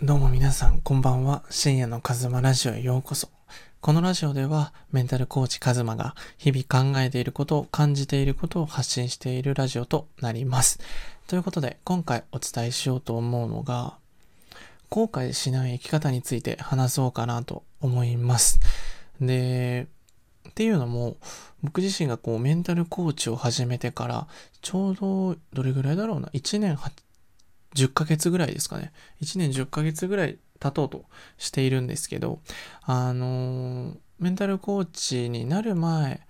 どうも皆さん、こんばんは。深夜のカズマラジオへようこそ。このラジオでは、メンタルコーチカズマが日々考えていることを感じていることを発信しているラジオとなります。ということで、今回お伝えしようと思うのが、後悔しない生き方について話そうかなと思います。で、っていうのも、僕自身がこうメンタルコーチを始めてから、ちょうどどれぐらいだろうな、1年10ヶ月ぐらいですかね。1年10ヶ月ぐらい経とうとしているんですけど、あのメンタルコーチになる前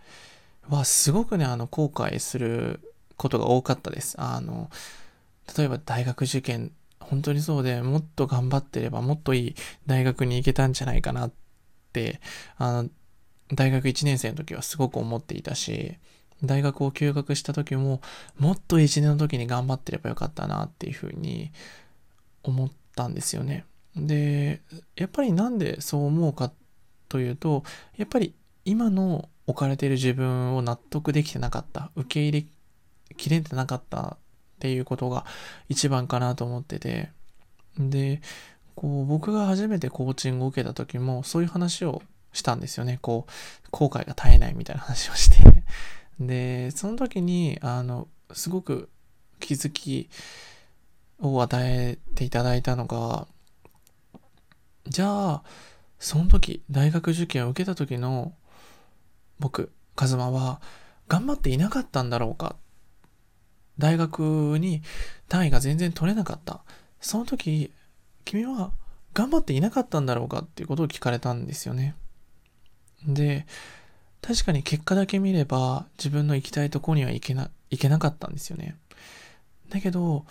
はすごくね、あの、後悔することが多かったです。あの、例えば大学受験、本当にそうでもっと頑張ってればもっといい大学に行けたんじゃないかなって、あの、大学1年生の時はすごく思っていたし、大学を休学した時も、もっと1年の時に頑張ってればよかったなっていうふうに思ったんですよね。で、やっぱりなんでそう思うかというと、やっぱり今の置かれている自分を納得できてなかった、受け入れきれてなかったっていうことが一番かなと思ってて、で、こう僕が初めてコーチングを受けた時もそういう話をしたんですよね。こう、後悔が絶えないみたいな話をしてで、その時に、あの、すごく気づきを与えていただいたのが、じゃあ、その時、大学受験を受けた時の僕、カズマは頑張っていなかったんだろうか？大学に単位が全然取れなかった。その時、君は頑張っていなかったんだろうか？っていうことを聞かれたんですよね。で、確かに結果だけ見れば自分の行きたいとこには行けな、行けなかったんですよね。だけど、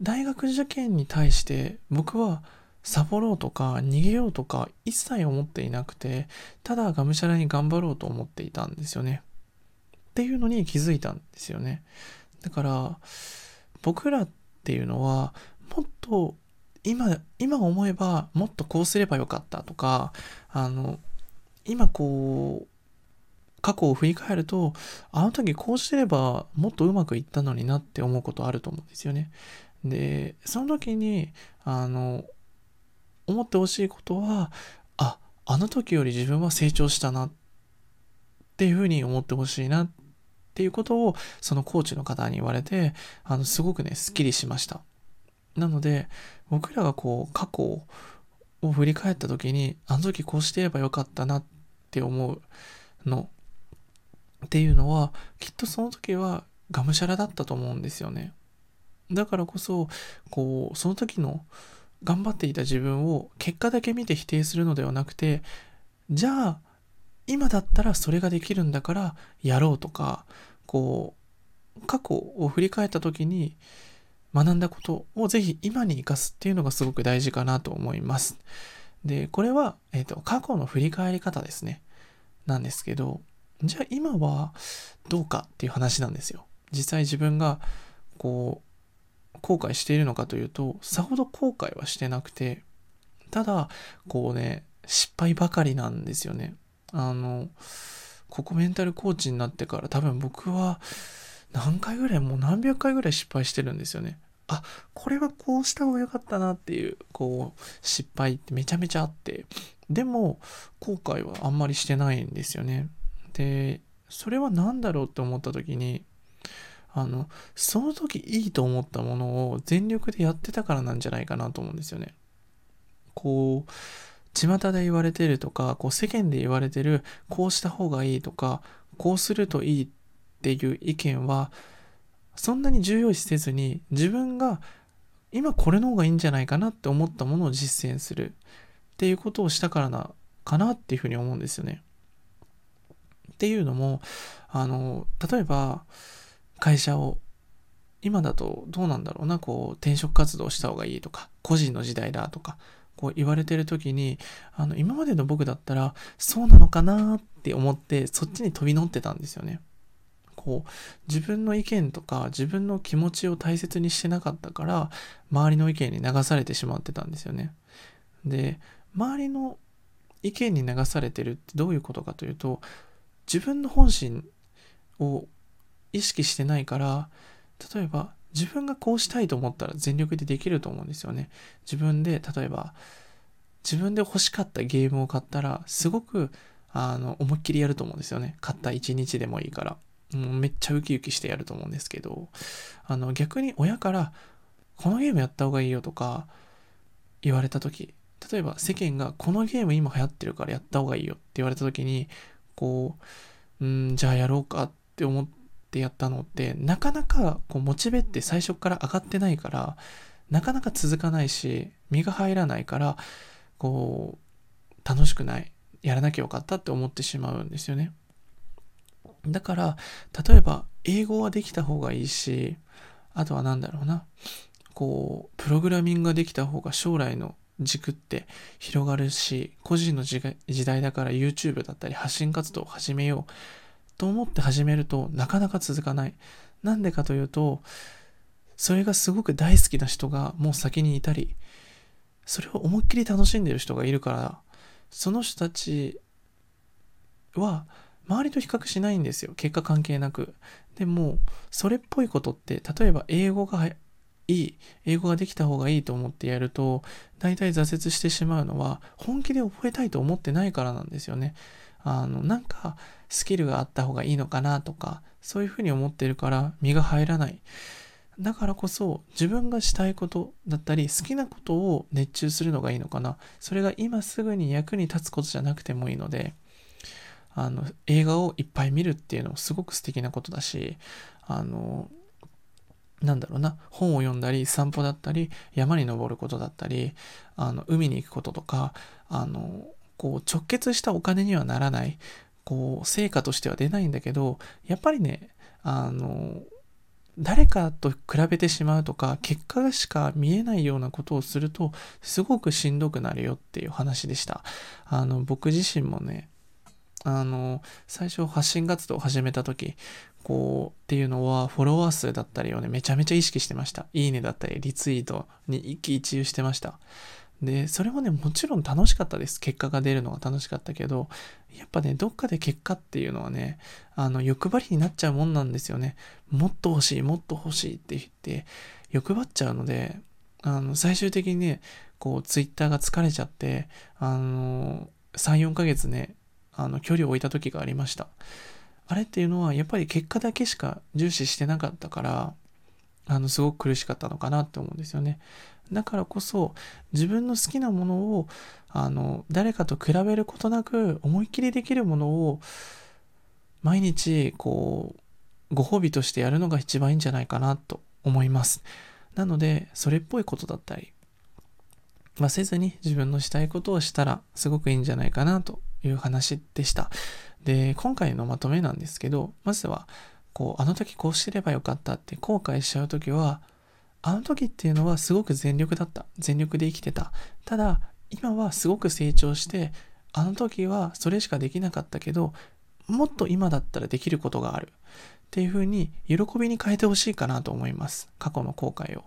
大学受験に対して僕はサボろうとか逃げようとか一切思っていなくて、ただがむしゃらに頑張ろうと思っていたんですよね。っていうのに気づいたんですよね。だから、僕らっていうのは、もっと今、今思えばもっとこうすればよかったとか、あの、今こう、過去を振り返ると、あの時こうしてればもっとうまくいったのになって思うことあると思うんですよね。で、その時に、あの、思ってほしいことは、あ、あの時より自分は成長したなっていうふうに思ってほしいなっていうことを、そのコーチの方に言われて、あの、すごくね、スッキリしました。なので、僕らがこう、過去を振り返った時に、あの時こうしてればよかったなって思うのっていうのはきっとその時はがむしゃらだったと思うんですよね。だからこそこうその時の頑張っていた自分を結果だけ見て否定するのではなくてじゃあ今だったらそれができるんだからやろうとかこう過去を振り返った時に学んだことをぜひ今に生かすっていうのがすごく大事かなと思います。で、これは、えっ、ー、と、過去の振り返り方ですね。なんですけど、じゃあ今はどうかっていう話なんですよ。実際自分がこう後悔しているのかというとさほど後悔はしてなくてただこうね失敗ばかりなんですよね。あのここメンタルコーチになってから多分僕は何回ぐらいもう何百回ぐらい失敗してるんですよね。あこれはこうした方が良かったなっていうこう失敗ってめちゃめちゃあってでも後悔はあんまりしてないんですよね。でそれは何だろうって思った時にあのその時いいと思ったものを全力でやってたからなんじゃないかなと思うんですよね。こう巷で言われてるとかこう世間で言われてるこうした方がいいとかこうするといいっていう意見はそんなに重要視せずに自分が今これの方がいいんじゃないかなって思ったものを実践するっていうことをしたからなかなっていうふうに思うんですよね。っていうのも、あの、例えば、会社を、今だとどうなんだろうな、こう、転職活動した方がいいとか、個人の時代だとか、こう言われてる時に、あの、今までの僕だったら、そうなのかなって思って、そっちに飛び乗ってたんですよね。こう、自分の意見とか、自分の気持ちを大切にしてなかったから、周りの意見に流されてしまってたんですよね。で、周りの意見に流されてるってどういうことかというと、自分の本心を意識してないから例えば自分がこうしたいと思ったら全力でできると思うんですよね。自分で、例えば、自分で欲しかったゲームを買ったら、すごく、あの、思いっきりやると思うんですよね。買った一日でもいいから。もうめっちゃウキウキしてやると思うんですけど、あの、逆に親から、このゲームやった方がいいよとか、言われた時、例えば世間がこのゲーム今流行ってるからやった方がいいよって言われた時に、こう、うん、じゃあやろうかって思ってやったのって、なかなかこうモチベって最初から上がってないから、なかなか続かないし、身が入らないから、こう、楽しくない。やらなきゃよかったって思ってしまうんですよね。だから、例えば、英語はできた方がいいし、あとは何だろうな。こう、プログラミングができた方が将来の軸って広がるし、個人の時代だから YouTube だったり発信活動を始めようと思って始めるとなかなか続かない。なんでかというと、それがすごく大好きな人がもう先にいたり、それを思いっきり楽しんでる人がいるから、その人たちは周りと比較しないんですよ。結果関係なく。でも、それっぽいことって、例えば英語がいい、英語ができた方がいいと思ってやると、大体挫折してしまうのは、本気で覚えたいと思ってないからなんですよね。あの、なんか、スキルがあった方がいいのかなとか、そういうふうに思ってるから、身が入らない。だからこそ、自分がしたいことだったり、好きなことを熱中するのがいいのかな。それが今すぐに役に立つことじゃなくてもいいので、あの、映画をいっぱい見るっていうのもすごく素敵なことだし、あの、なんだろうな、本を読んだり、散歩だったり、山に登ることだったり、あの、海に行くこととか、あの、こう、直結したお金にはならない、こう、成果としては出ないんだけど、やっぱりね、あの、誰かと比べてしまうとか、結果しか見えないようなことをすると、すごくしんどくなるよっていう話でした。あの、僕自身もね、あの、最初発信活動を始めた時、こうっていうのはフォロワー数だったりをね、めちゃめちゃ意識してました。いいねだったり、リツイートに一喜一憂してました。で、それもね、もちろん楽しかったです。結果が出るのが楽しかったけど、やっぱね、どっかで結果っていうのはね、あの、欲張りになっちゃうもんなんですよね。もっと欲しい、もっと欲しいって言って、欲張っちゃうので、あの、最終的にね、こう、ツイッターが疲れちゃって、あの、3、4ヶ月ね、あの、距離を置いた時がありました。あれっていうのは、やっぱり結果だけしか重視してなかったから、あの、すごく苦しかったのかなって思うんですよね。だからこそ、自分の好きなものを、あの、誰かと比べることなく、思いっきりできるものを、毎日、こう、ご褒美としてやるのが一番いいんじゃないかなと思います。なので、それっぽいことだったり、まあ、せずに自分のしたいことをしたらすごくいいんじゃないかなという話でした。で、今回のまとめなんですけど、まずは、こう、あの時こうしてればよかったって後悔しちゃう時は、あの時っていうのはすごく全力だった。全力で生きてた。ただ、今はすごく成長して、あの時はそれしかできなかったけど、もっと今だったらできることがある。っていうふうに、喜びに変えてほしいかなと思います。過去の後悔を。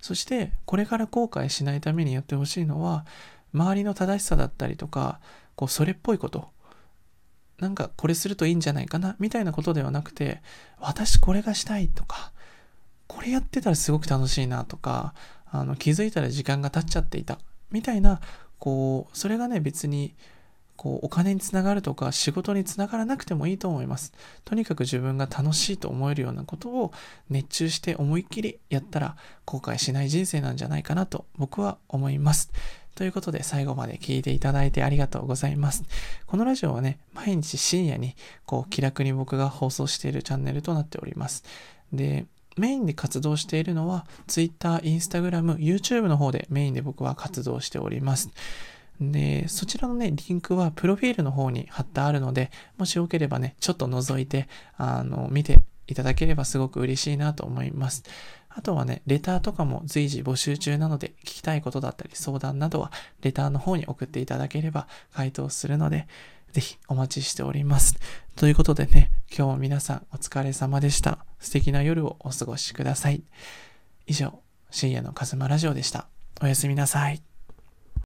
そして、これから後悔しないためにやってほしいのは、周りの正しさだったりとか、こう、それっぽいこと。なんかこれするといいんじゃないかなみたいなことではなくて、私これがしたいとか、これやってたらすごく楽しいなとか、あの気づいたら時間が経っちゃっていたみたいな、こう、それがね別にこうお金につながるとか仕事につながらなくてもいいと思います。とにかく自分が楽しいと思えるようなことを熱中して思いっきりやったら後悔しない人生なんじゃないかなと僕は思います。ということで最後まで聞いていただいてありがとうございます。このラジオはね、毎日深夜にこう気楽に僕が放送しているチャンネルとなっております。で、メインで活動しているのは Twitter、Instagram、YouTube の方でメインで僕は活動しております。で、そちらのね、リンクはプロフィールの方に貼ってあるので、もしよければね、ちょっと覗いて、あの、見ていただければすごく嬉しいなと思います。あとはね、レターとかも随時募集中なので、聞きたいことだったり相談などは、レターの方に送っていただければ回答するので、ぜひお待ちしております。ということでね、今日も皆さんお疲れ様でした。素敵な夜をお過ごしください。以上、深夜のカズマラジオでした。おやすみなさい。